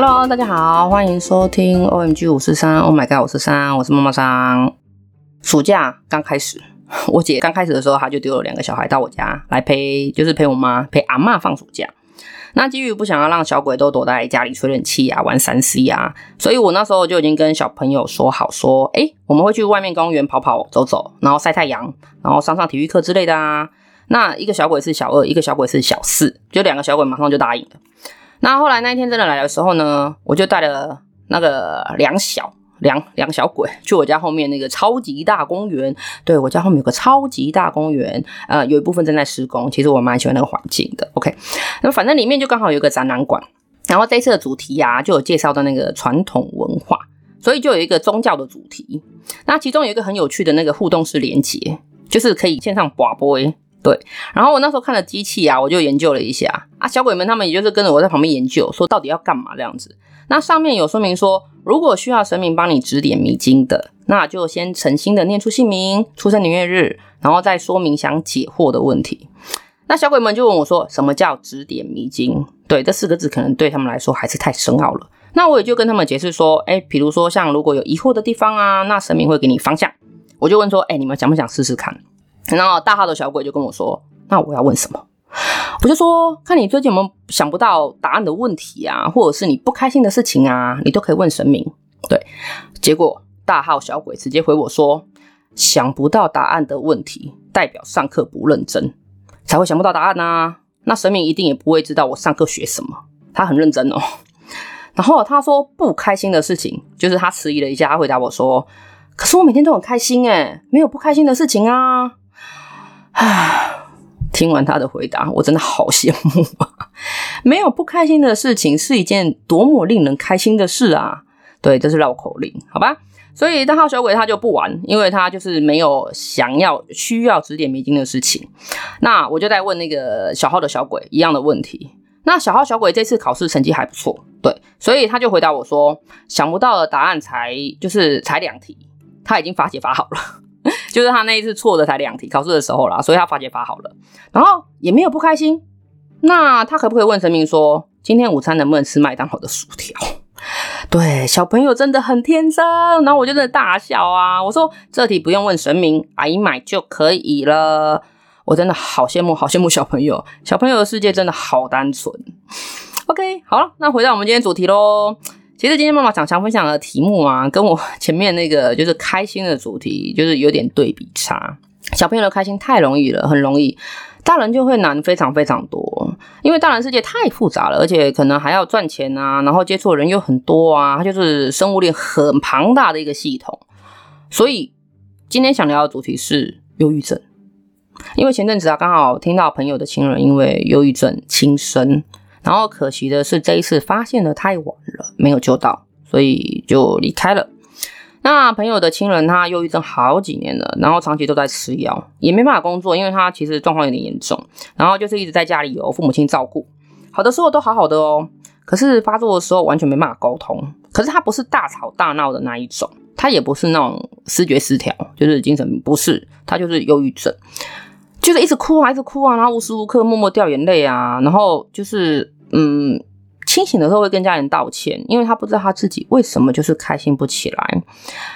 Hello，大家好，欢迎收听 OMG 五四三，Oh my God 五四三，我是妈妈桑。暑假刚开始，我姐刚开始的时候，她就丢了两个小孩到我家来陪，就是陪我妈陪阿嬷放暑假。那基于不想要让小鬼都躲在家里吹冷气啊、玩三 C 啊，所以我那时候就已经跟小朋友说好，说，诶，我们会去外面公园跑跑、走走，然后晒太阳，然后上上体育课之类的啊。那一个小鬼是小二，一个小鬼是小四，就两个小鬼马上就答应了。那后来那一天真的来的时候呢，我就带了那个两小。两两小鬼去我家后面那个超级大公园，对，我家后面有个超级大公园，呃，有一部分正在施工，其实我蛮喜欢那个环境的。OK，那反正里面就刚好有一个展览馆，然后这次的主题啊，就有介绍到那个传统文化，所以就有一个宗教的主题。那其中有一个很有趣的那个互动式连接，就是可以线上广播。对，然后我那时候看了机器啊，我就研究了一下啊，小鬼们他们也就是跟着我在旁边研究，说到底要干嘛这样子。那上面有说明说，如果需要神明帮你指点迷津的，那就先诚心的念出姓名、出生年月日，然后再说明想解惑的问题。那小鬼们就问我说，什么叫指点迷津？对，这四个字可能对他们来说还是太深奥了。那我也就跟他们解释说，诶，比如说像如果有疑惑的地方啊，那神明会给你方向。我就问说，诶，你们想不想试试看？然后大号的小鬼就跟我说，那我要问什么？我就说，看你最近有没有想不到答案的问题啊，或者是你不开心的事情啊，你都可以问神明。对，结果大号小鬼直接回我说，想不到答案的问题，代表上课不认真，才会想不到答案啊。那神明一定也不会知道我上课学什么，他很认真哦。然后他说不开心的事情，就是他迟疑了一下，他回答我说，可是我每天都很开心诶，没有不开心的事情啊。啊。听完他的回答，我真的好羡慕啊！没有不开心的事情是一件多么令人开心的事啊！对，这是绕口令，好吧？所以大号小鬼他就不玩，因为他就是没有想要需要指点迷津的事情。那我就在问那个小号的小鬼一样的问题。那小号小鬼这次考试成绩还不错，对，所以他就回答我说：“想不到的答案才就是才两题，他已经发解发好了。” 就是他那一次错的才两题，考试的时候啦，所以他发解发好了，然后也没有不开心。那他可不可以问神明说，今天午餐能不能吃麦当劳的薯条？对，小朋友真的很天真。然后我就在大笑啊，我说这题不用问神明，阿姨买就可以了。我真的好羡慕，好羡慕小朋友，小朋友的世界真的好单纯。OK，好了，那回到我们今天主题喽。其实今天妈妈想想分享的题目啊，跟我前面那个就是开心的主题，就是有点对比差。小朋友的开心太容易了，很容易，大人就会难非常非常多，因为大人世界太复杂了，而且可能还要赚钱啊，然后接触的人又很多啊，它就是生物链很庞大的一个系统。所以今天想聊的主题是忧郁症，因为前阵子啊，刚好听到朋友的亲人因为忧郁症轻生。然后可惜的是，这一次发现的太晚了，没有救到，所以就离开了。那朋友的亲人他忧郁症好几年了，然后长期都在吃药，也没办法工作，因为他其实状况有点严重。然后就是一直在家里有父母亲照顾，好的时候都好好的哦，可是发作的时候完全没办法沟通。可是他不是大吵大闹的那一种，他也不是那种思觉失调，就是精神不是，他就是忧郁症，就是一直哭啊，一直哭啊，然后无时无刻默默掉眼泪啊，然后就是。嗯，清醒的时候会跟家人道歉，因为他不知道他自己为什么就是开心不起来。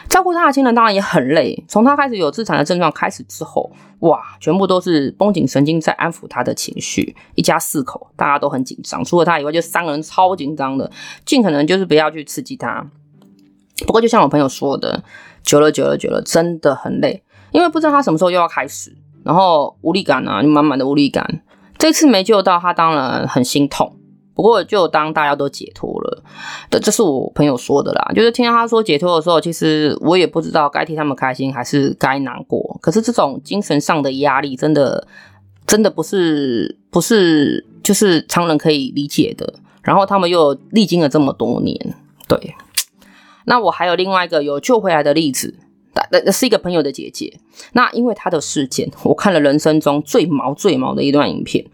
照顾他的亲人当然也很累，从他开始有自残的症状开始之后，哇，全部都是绷紧神经在安抚他的情绪。一家四口大家都很紧张，除了他以外，就三个人超紧张的，尽可能就是不要去刺激他。不过就像我朋友说的，久了久了久了，真的很累，因为不知道他什么时候又要开始，然后无力感啊，就满满的无力感。这次没救到他，当然很心痛。不过，就当大家都解脱了，这这是我朋友说的啦。就是听到他说解脱的时候，其实我也不知道该替他们开心还是该难过。可是这种精神上的压力，真的真的不是不是就是常人可以理解的。然后他们又历经了这么多年，对。那我还有另外一个有救回来的例子。那那是一个朋友的姐姐，那因为她的事件，我看了人生中最毛最毛的一段影片。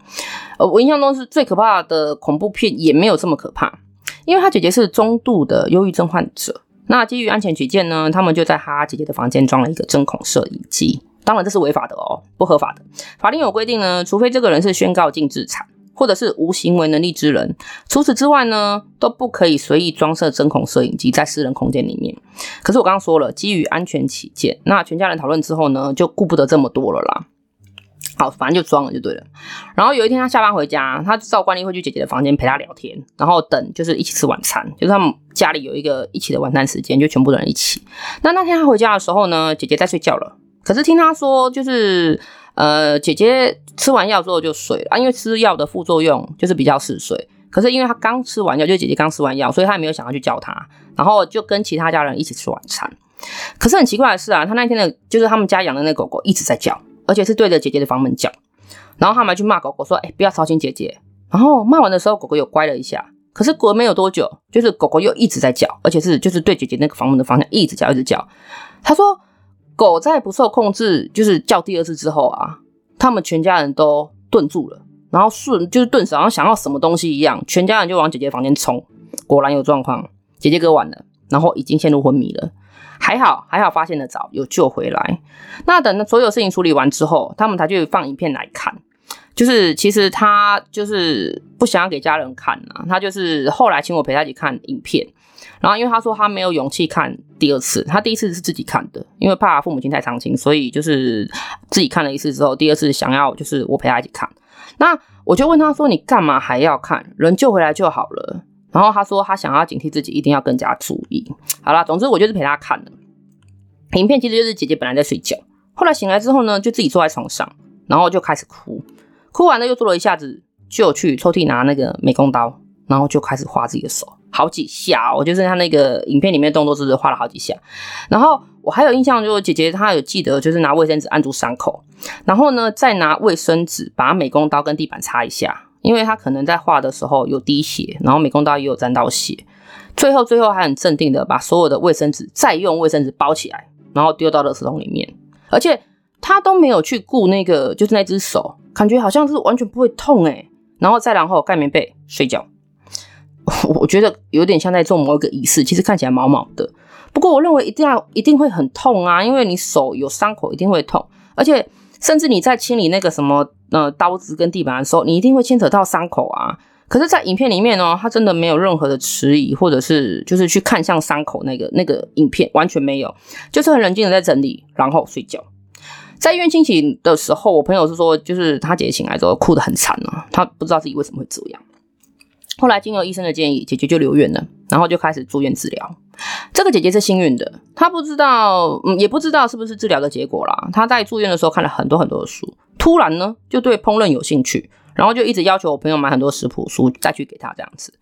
呃，我印象中是最可怕的恐怖片，也没有这么可怕。因为她姐姐是中度的忧郁症患者，那基于安全起见呢，他们就在她姐姐的房间装了一个针孔摄影机。当然这是违法的哦，不合法的。法令有规定呢，除非这个人是宣告禁治产，或者是无行为能力之人。除此之外呢，都不可以随意装设针孔摄影机在私人空间里面。可是我刚刚说了，基于安全起见，那全家人讨论之后呢，就顾不得这么多了啦。好，反正就装了就对了。然后有一天他下班回家，他照惯例会去姐姐的房间陪她聊天，然后等就是一起吃晚餐，就是他们家里有一个一起的晚餐时间，就全部人一起。那那天他回家的时候呢，姐姐在睡觉了。可是听他说，就是呃，姐姐吃完药之后就睡了啊，因为吃药的副作用就是比较嗜睡。可是因为他刚吃完药，就姐姐刚吃完药，所以他也没有想要去叫他，然后就跟其他家人一起吃晚餐。可是很奇怪的是啊，他那天的就是他们家养的那狗狗一直在叫。而且是对着姐姐的房门叫，然后他们还去骂狗狗说：“哎、不要吵醒姐姐。”然后骂完的时候，狗狗又乖了一下。可是过没有多久，就是狗狗又一直在叫，而且是就是对姐姐那个房门的方向一直叫，一直叫。他说，狗在不受控制，就是叫第二次之后啊，他们全家人都顿住了，然后瞬就是顿时好像想要什么东西一样，全家人就往姐姐房间冲。果然有状况，姐姐割腕了，然后已经陷入昏迷了。还好，还好发现的早，有救回来。那等所有事情处理完之后，他们才去放影片来看。就是其实他就是不想要给家人看啊，他就是后来请我陪他一起看影片。然后因为他说他没有勇气看第二次，他第一次是自己看的，因为怕父母亲太伤心，所以就是自己看了一次之后，第二次想要就是我陪他一起看。那我就问他说：“你干嘛还要看？人救回来就好了。”然后他说他想要警惕自己，一定要更加注意。好啦，总之我就是陪他看的。影片其实就是姐姐本来在睡觉，后来醒来之后呢，就自己坐在床上，然后就开始哭。哭完了又坐了一下子，就去抽屉拿那个美工刀，然后就开始划自己的手，好几下。我就是他那个影片里面动作，是不是画了好几下。然后我还有印象，就是姐姐她有记得，就是拿卫生纸按住伤口，然后呢再拿卫生纸把美工刀跟地板擦一下。因为他可能在画的时候有滴血，然后美工刀也有沾到血，最后最后还很镇定的把所有的卫生纸再用卫生纸包起来，然后丢到垃圾桶里面，而且他都没有去顾那个就是那只手，感觉好像是完全不会痛诶，然后再然后盖棉被睡觉，我觉得有点像在做某一个仪式，其实看起来毛毛的，不过我认为一定要一定会很痛啊，因为你手有伤口一定会痛，而且甚至你在清理那个什么。呃，刀子跟地板的时候，你一定会牵扯到伤口啊。可是，在影片里面呢，他真的没有任何的迟疑，或者是就是去看向伤口那个那个影片，完全没有，就是很冷静的在整理，然后睡觉。在医院清醒的时候，我朋友是说，就是他姐姐醒来之后哭得很惨啊，他不知道自己为什么会这样。后来经由医生的建议，姐姐就留院了，然后就开始住院治疗。这个姐姐是幸运的，她不知道，嗯，也不知道是不是治疗的结果啦。她在住院的时候看了很多很多的书，突然呢就对烹饪有兴趣，然后就一直要求我朋友买很多食谱书再去给她这样子。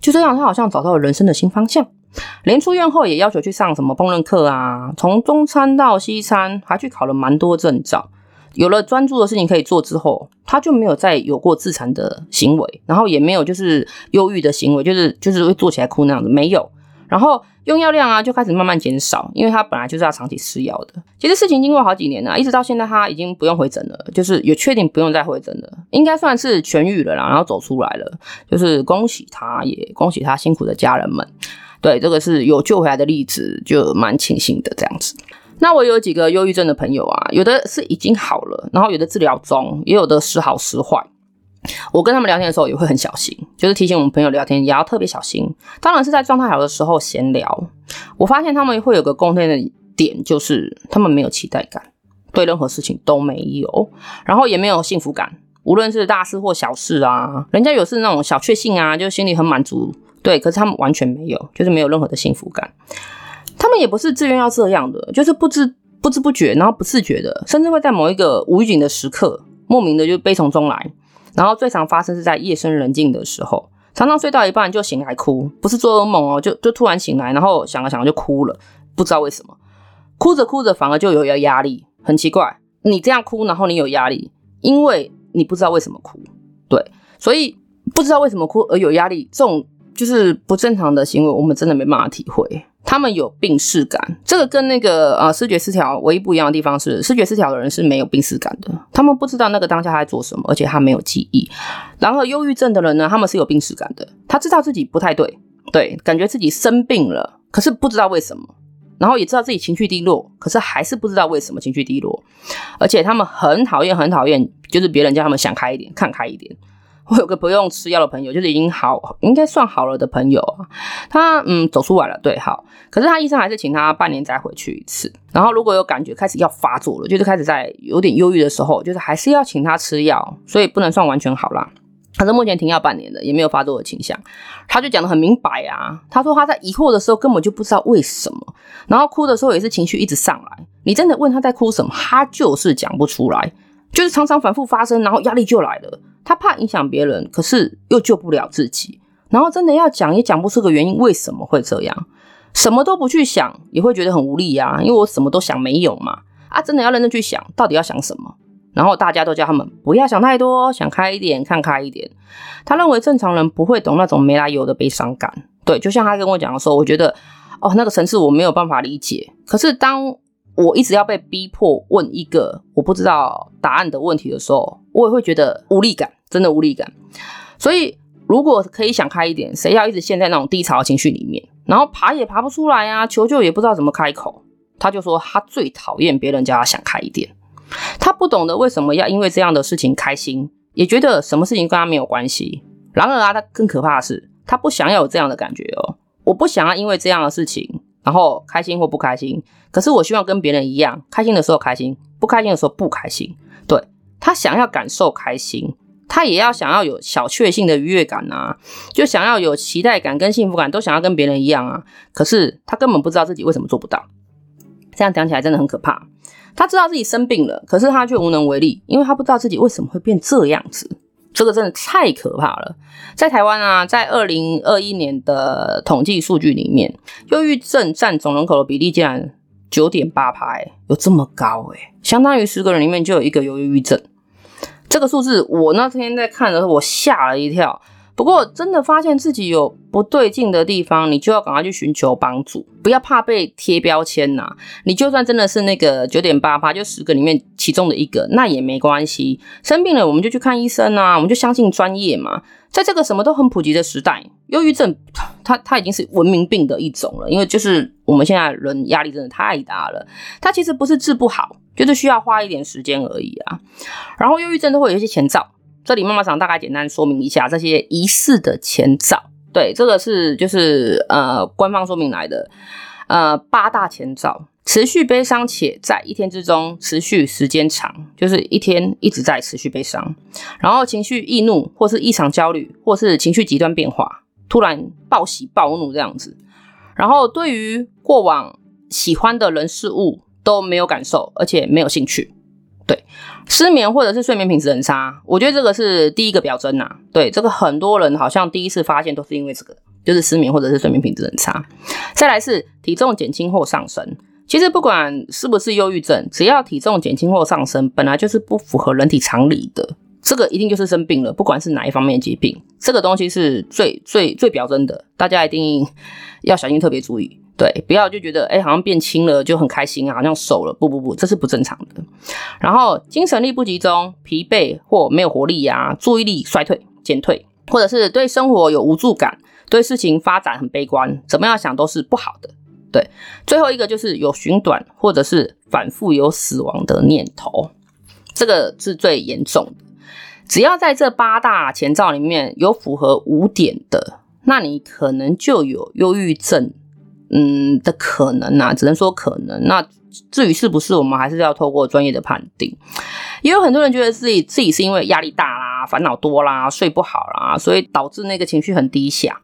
就这样，她好像找到了人生的新方向。连出院后也要求去上什么烹饪课啊，从中餐到西餐，还去考了蛮多证照。有了专注的事情可以做之后，他就没有再有过自残的行为，然后也没有就是忧郁的行为，就是就是会坐起来哭那样子，没有。然后用药量啊就开始慢慢减少，因为他本来就是要长期吃药的。其实事情经过好几年了，一直到现在他已经不用回诊了，就是也确定不用再回诊了，应该算是痊愈了啦，然后走出来了，就是恭喜他，也恭喜他辛苦的家人们。对，这个是有救回来的例子，就蛮庆幸的这样子。那我有几个忧郁症的朋友啊，有的是已经好了，然后有的治疗中，也有的时好时坏。我跟他们聊天的时候也会很小心，就是提醒我们朋友聊天也要特别小心。当然是在状态好的时候闲聊。我发现他们会有个共同的点，就是他们没有期待感，对任何事情都没有，然后也没有幸福感，无论是大事或小事啊，人家有是那种小确幸啊，就心里很满足，对，可是他们完全没有，就是没有任何的幸福感。他们也不是自愿要这样的，就是不知不知不觉，然后不自觉的，甚至会在某一个无预警的时刻，莫名的就悲从中来。然后最常发生是在夜深人静的时候，常常睡到一半就醒来哭，不是做噩梦哦，就就突然醒来，然后想了想就哭了，不知道为什么，哭着哭着反而就有压力，很奇怪，你这样哭，然后你有压力，因为你不知道为什么哭，对，所以不知道为什么哭而有压力，这种就是不正常的行为，我们真的没办法体会。他们有病视感，这个跟那个呃视觉失调唯一不一样的地方是，视觉失调的人是没有病视感的，他们不知道那个当下他在做什么，而且他没有记忆。然后忧郁症的人呢，他们是有病视感的，他知道自己不太对，对，感觉自己生病了，可是不知道为什么，然后也知道自己情绪低落，可是还是不知道为什么情绪低落，而且他们很讨厌，很讨厌，就是别人叫他们想开一点，看开一点。我有个不用吃药的朋友，就是已经好，应该算好了的朋友啊。他嗯走出来了，对，好。可是他医生还是请他半年再回去一次。然后如果有感觉开始要发作了，就是开始在有点忧郁的时候，就是还是要请他吃药，所以不能算完全好啦。可是目前停药半年了，也没有发作的倾向。他就讲得很明白啊，他说他在疑惑的时候根本就不知道为什么，然后哭的时候也是情绪一直上来。你真的问他在哭什么，他就是讲不出来，就是常常反复发生，然后压力就来了。他怕影响别人，可是又救不了自己。然后真的要讲，也讲不出个原因，为什么会这样？什么都不去想，也会觉得很无力呀、因为我什么都想没有嘛。啊，真的要认真去想，到底要想什么？然后大家都叫他们不要想太多，想开一点，看开一点。他认为正常人不会懂那种没来由的悲伤感。对，就像他跟我讲的时候，我觉得哦，那个层次我没有办法理解。可是当我一直要被逼迫问一个我不知道答案的问题的时候，我也会觉得无力感。真的无力感，所以如果可以想开一点，谁要一直陷在那种低潮的情绪里面，然后爬也爬不出来啊，求救也不知道怎么开口，他就说他最讨厌别人叫他想开一点，他不懂得为什么要因为这样的事情开心，也觉得什么事情跟他没有关系。然而啊，他更可怕的是，他不想要有这样的感觉哦，我不想要因为这样的事情，然后开心或不开心，可是我希望跟别人一样，开心的时候开心，不开心的时候不开心。对，他想要感受开心。他也要想要有小确幸的愉悦感啊，就想要有期待感跟幸福感，都想要跟别人一样啊。可是他根本不知道自己为什么做不到，这样讲起来真的很可怕。他知道自己生病了，可是他却无能为力，因为他不知道自己为什么会变这样子。这个真的太可怕了。在台湾啊，在二零二一年的统计数据里面，忧郁症占总人口的比例竟然九点八排，有这么高诶，相当于十个人里面就有一个有忧郁症。这个数字，我那天在看的时候，我吓了一跳。不过，真的发现自己有不对劲的地方，你就要赶快去寻求帮助，不要怕被贴标签呐。你就算真的是那个九点八趴，就十个里面其中的一个，那也没关系。生病了，我们就去看医生啊，我们就相信专业嘛。在这个什么都很普及的时代，忧郁症它它已经是文明病的一种了，因为就是我们现在人压力真的太大了，它其实不是治不好。就是需要花一点时间而已啊，然后忧郁症都会有一些前兆，这里妈妈想大概简单说明一下这些疑似的前兆。对，这个是就是呃官方说明来的，呃八大前兆：持续悲伤且在一天之中持续时间长，就是一天一直在持续悲伤，然后情绪易怒或是异常焦虑，或是情绪极端变化，突然暴喜暴怒这样子，然后对于过往喜欢的人事物。都没有感受，而且没有兴趣，对，失眠或者是睡眠品质很差，我觉得这个是第一个表征呐。对，这个很多人好像第一次发现都是因为这个，就是失眠或者是睡眠品质很差。再来是体重减轻或上升，其实不管是不是忧郁症，只要体重减轻或上升，本来就是不符合人体常理的，这个一定就是生病了，不管是哪一方面疾病，这个东西是最最最表征的，大家一定要小心，特别注意。对，不要就觉得哎，好像变轻了就很开心啊，好像瘦了。不不不，这是不正常的。然后精神力不集中、疲惫或没有活力、啊，注意力衰退、减退，或者是对生活有无助感，对事情发展很悲观，怎么样想都是不好的。对，最后一个就是有寻短或者是反复有死亡的念头，这个是最严重的。只要在这八大前兆里面有符合五点的，那你可能就有忧郁症。嗯的可能啊，只能说可能。那至于是不是，我们还是要透过专业的判定。也有很多人觉得自己自己是因为压力大啦、烦恼多啦、睡不好啦，所以导致那个情绪很低下。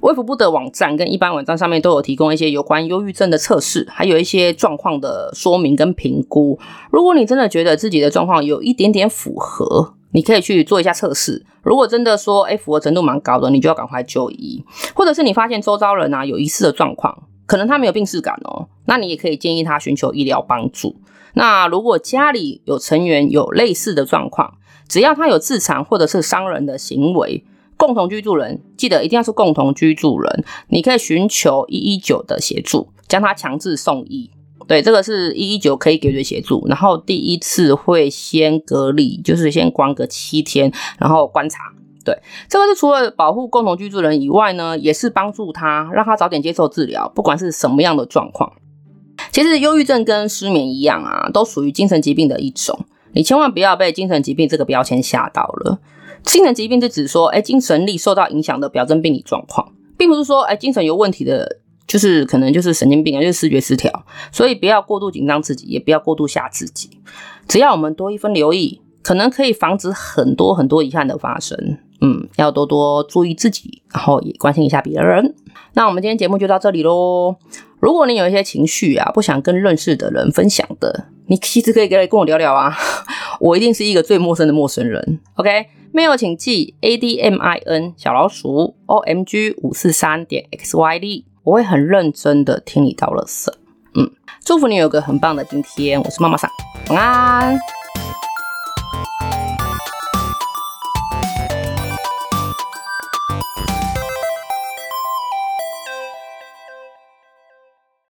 卫福部的网站跟一般网站上面都有提供一些有关忧郁症的测试，还有一些状况的说明跟评估。如果你真的觉得自己的状况有一点点符合，你可以去做一下测试。如果真的说，哎，符合程度蛮高的，你就要赶快就医。或者是你发现周遭人啊有疑似的状况，可能他没有病识感哦，那你也可以建议他寻求医疗帮助。那如果家里有成员有类似的状况，只要他有自残或者是伤人的行为，共同居住人记得一定要是共同居住人，你可以寻求一一九的协助，将他强制送医。对，这个是一一九可以给予的协助。然后第一次会先隔离，就是先关个七天，然后观察。对，这个是除了保护共同居住人以外呢，也是帮助他，让他早点接受治疗，不管是什么样的状况。其实忧郁症跟失眠一样啊，都属于精神疾病的一种。你千万不要被精神疾病这个标签吓到了。精神疾病是指说，哎，精神力受到影响的表征病理状况，并不是说，哎，精神有问题的，就是可能就是神经病啊，就是视觉失调。所以不要过度紧张自己，也不要过度吓自己。只要我们多一分留意，可能可以防止很多很多遗憾的发生。嗯，要多多注意自己，然后也关心一下别人。那我们今天节目就到这里喽。如果你有一些情绪啊，不想跟认识的人分享的，你其实可以来跟我聊聊啊。我一定是一个最陌生的陌生人。OK，mail 请记 a d m i n 小老鼠 o m g 五四三点 x y d，我会很认真的听你倒垃圾。嗯，祝福你有个很棒的今天。我是妈妈桑，晚安。